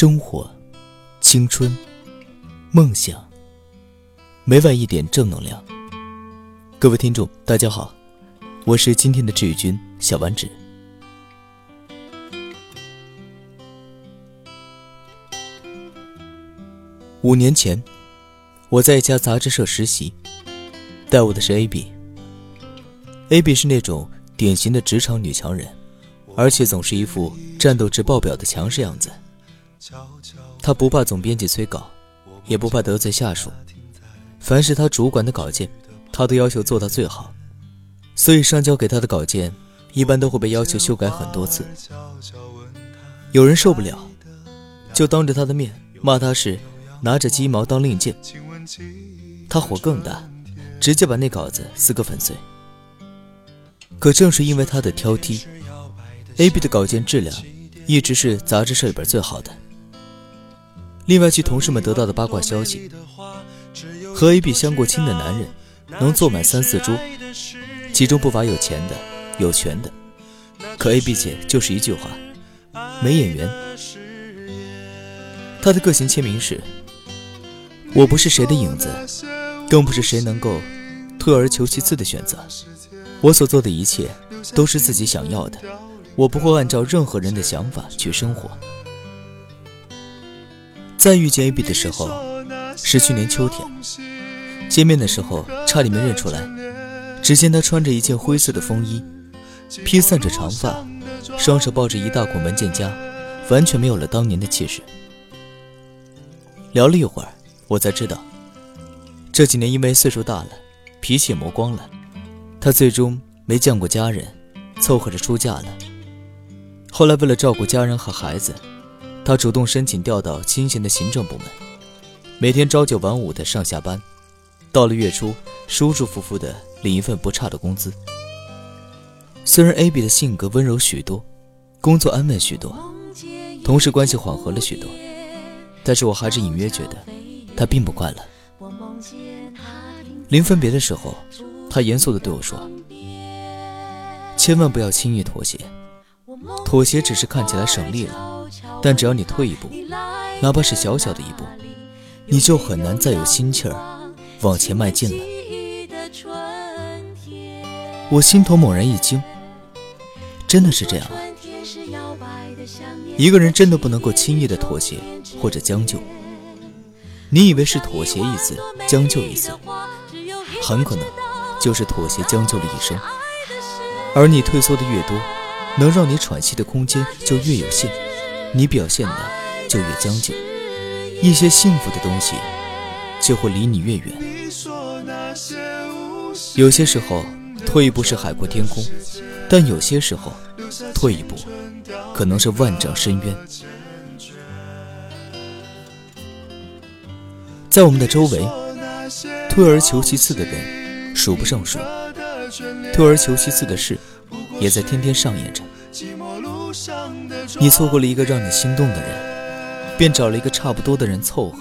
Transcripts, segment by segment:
生活、青春、梦想，每晚一点正能量。各位听众，大家好，我是今天的治愈君小丸子。五年前，我在一家杂志社实习，带我的是 A B。A B 是那种典型的职场女强人，而且总是一副战斗值爆表的强势样子。他不怕总编辑催稿，也不怕得罪下属。凡是他主管的稿件，他都要求做到最好。所以上交给他的稿件，一般都会被要求修改很多次。有人受不了，就当着他的面骂他是拿着鸡毛当令箭。他火更大，直接把那稿子撕个粉碎。可正是因为他的挑剔，A B 的稿件质量一直是杂志社里边最好的。另外，据同事们得到的八卦消息，和 A B 相过亲的男人能坐满三四桌，其中不乏有钱的、有权的。可 A B 姐就是一句话：没眼缘。她的个性签名是：我不是谁的影子，更不是谁能够退而求其次的选择。我所做的一切都是自己想要的，我不会按照任何人的想法去生活。再遇见 A B 的时候，是去年秋天。见面的时候，差点没认出来。只见他穿着一件灰色的风衣，披散着长发，双手抱着一大捆文件夹，完全没有了当年的气势。聊了一会儿，我才知道，这几年因为岁数大了，脾气也磨光了，他最终没见过家人，凑合着出嫁了。后来为了照顾家人和孩子。他主动申请调到清闲的行政部门，每天朝九晚五的上下班，到了月初，舒舒服服的领一份不差的工资。虽然 A B 的性格温柔许多，工作安稳许多，同事关系缓和了许多，但是我还是隐约觉得他并不快乐。临分别的时候，他严肃地对我说：“千万不要轻易妥协，妥协只是看起来省力了。”但只要你退一步，哪怕是小小的一步，你就很难再有心气儿往前迈进了。我心头猛然一惊，真的是这样啊！一个人真的不能够轻易的妥协或者将就。你以为是妥协一次，将就一次，很可能就是妥协将就了一生。而你退缩的越多，能让你喘息的空间就越有限。你表现的就越将就，一些幸福的东西就会离你越远。有些时候，退一步是海阔天空，但有些时候，退一步可能是万丈深渊。在我们的周围，退而求其次的人数不胜数，退而求其次的事也在天天上演着。你错过了一个让你心动的人，便找了一个差不多的人凑合，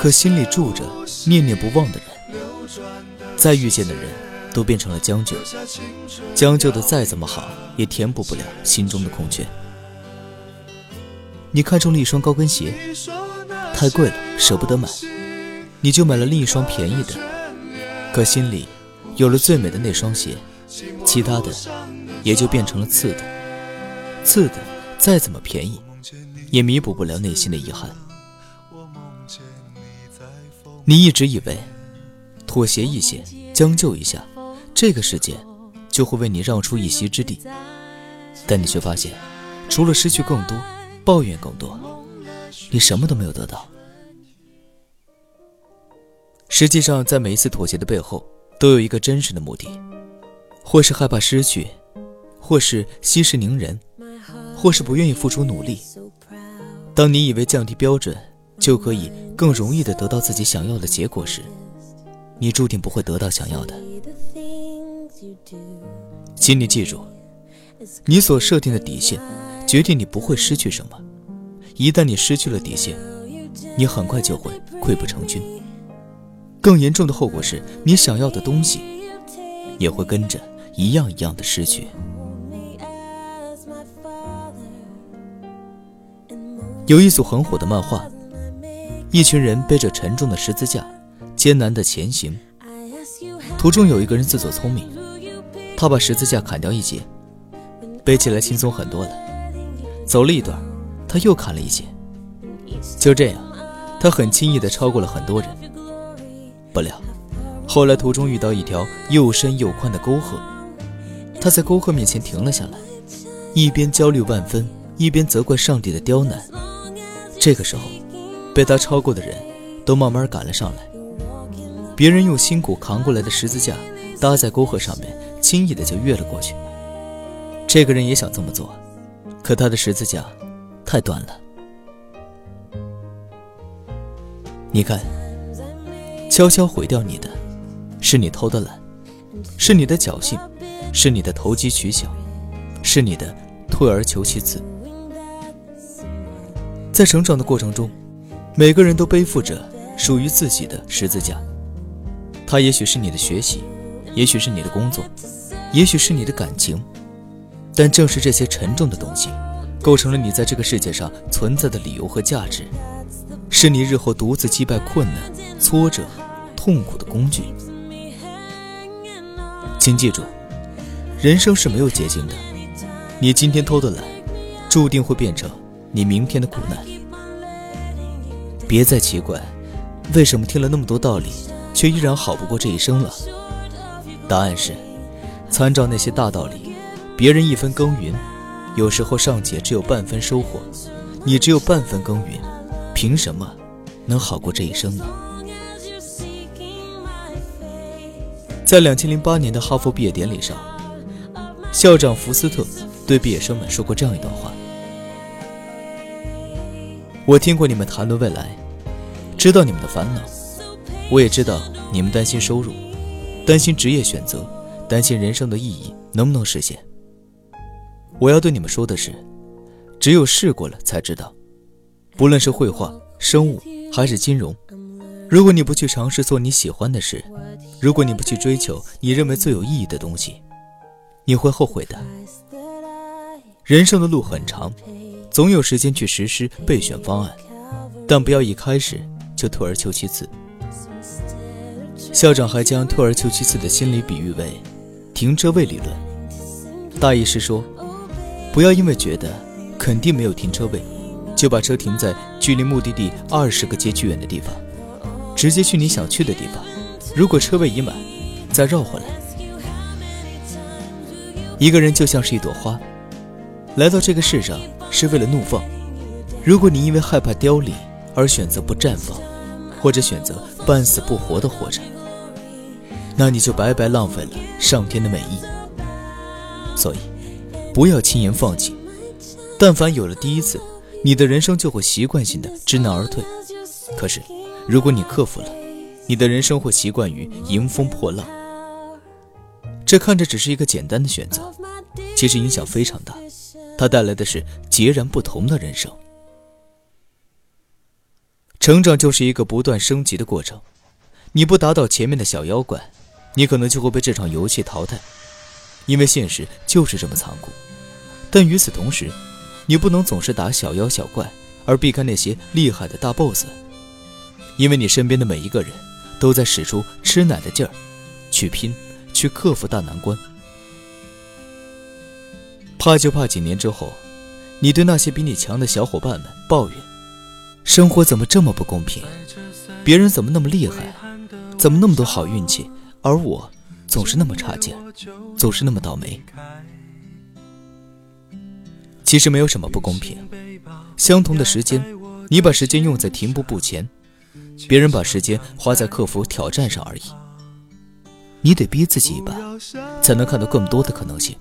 可心里住着念念不忘的人，再遇见的人都变成了将就，将就的再怎么好，也填补不了心中的空缺。你看中了一双高跟鞋，太贵了，舍不得买，你就买了另一双便宜的，可心里有了最美的那双鞋，其他的也就变成了次的。次的再怎么便宜，也弥补不了内心的遗憾。你一直以为妥协一些，将就一下，这个世界就会为你让出一席之地，但你却发现，除了失去更多，抱怨更多，你什么都没有得到。实际上，在每一次妥协的背后，都有一个真实的目的，或是害怕失去，或是息事宁人。或是不愿意付出努力。当你以为降低标准就可以更容易的得到自己想要的结果时，你注定不会得到想要的。请你记住，你所设定的底线，决定你不会失去什么。一旦你失去了底线，你很快就会溃不成军。更严重的后果是你想要的东西，也会跟着一样一样的失去。有一组很火的漫画，一群人背着沉重的十字架，艰难地前行。途中有一个人自作聪明，他把十字架砍掉一截，背起来轻松很多了。走了一段，他又砍了一截，就这样，他很轻易地超过了很多人。不料，后来途中遇到一条又深又宽的沟壑，他在沟壑面前停了下来，一边焦虑万分，一边责怪上帝的刁难。这个时候，被他超过的人都慢慢赶了上来。别人用辛苦扛过来的十字架搭在沟壑上面，轻易的就越了过去。这个人也想这么做，可他的十字架太短了。你看，悄悄毁掉你的，是你偷的懒，是你的侥幸，是你的投机取巧，是你的退而求其次。在成长的过程中，每个人都背负着属于自己的十字架。它也许是你的学习，也许是你的工作，也许是你的感情。但正是这些沉重的东西，构成了你在这个世界上存在的理由和价值，是你日后独自击败困难、挫折、痛苦的工具。请记住，人生是没有捷径的。你今天偷的懒，注定会变成。你明天的苦难，别再奇怪，为什么听了那么多道理，却依然好不过这一生了。答案是，参照那些大道理，别人一分耕耘，有时候尚且只有半分收获，你只有半分耕耘，凭什么能好过这一生呢？在两千零八年的哈佛毕业典礼上，校长福斯特对毕业生们说过这样一段话。我听过你们谈论未来，知道你们的烦恼，我也知道你们担心收入，担心职业选择，担心人生的意义能不能实现。我要对你们说的是，只有试过了才知道。不论是绘画、生物还是金融，如果你不去尝试做你喜欢的事，如果你不去追求你认为最有意义的东西，你会后悔的。人生的路很长。总有时间去实施备选方案，但不要一开始就退而求其次。校长还将退而求其次的心理比喻为停车位理论，大意是说，不要因为觉得肯定没有停车位，就把车停在距离目的地二十个街区远的地方，直接去你想去的地方。如果车位已满，再绕回来。一个人就像是一朵花，来到这个世上。是为了怒放。如果你因为害怕凋零而选择不绽放，或者选择半死不活的活着，那你就白白浪费了上天的美意。所以，不要轻言放弃。但凡有了第一次，你的人生就会习惯性的知难而退。可是，如果你克服了，你的人生会习惯于迎风破浪。这看着只是一个简单的选择，其实影响非常大。它带来的是截然不同的人生。成长就是一个不断升级的过程，你不打倒前面的小妖怪，你可能就会被这场游戏淘汰，因为现实就是这么残酷。但与此同时，你不能总是打小妖小怪，而避开那些厉害的大 BOSS，因为你身边的每一个人都在使出吃奶的劲儿，去拼，去克服大难关。怕就怕几年之后，你对那些比你强的小伙伴们抱怨：生活怎么这么不公平？别人怎么那么厉害？怎么那么多好运气？而我总是那么差劲，总是那么倒霉。其实没有什么不公平。相同的时间，你把时间用在停步不前，别人把时间花在克服挑战上而已。你得逼自己一把，才能看到更多的可能性。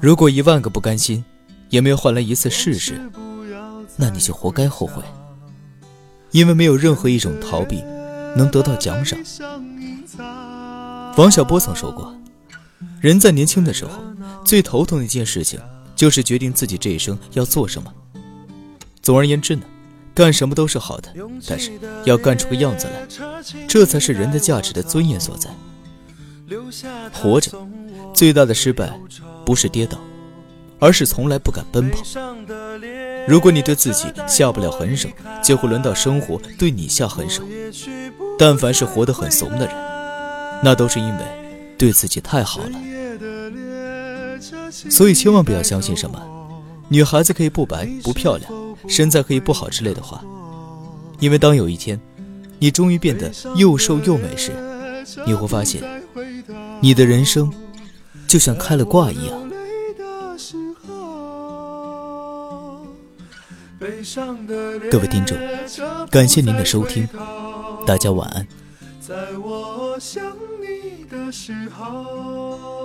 如果一万个不甘心，也没有换来一次试试，那你就活该后悔。因为没有任何一种逃避能得到奖赏。王小波曾说过，人在年轻的时候最头疼的一件事情，就是决定自己这一生要做什么。总而言之呢，干什么都是好的，但是要干出个样子来，这才是人的价值的尊严所在。活着。最大的失败，不是跌倒，而是从来不敢奔跑。如果你对自己下不了狠手，就会轮到生活对你下狠手。但凡是活得很怂的人，那都是因为对自己太好了。所以千万不要相信什么女孩子可以不白不漂亮，身材可以不好之类的话。因为当有一天，你终于变得又瘦又美时，你会发现，你的人生就像开了挂一样。各位听众，感谢您的收听，大家晚安。在我想你的时候。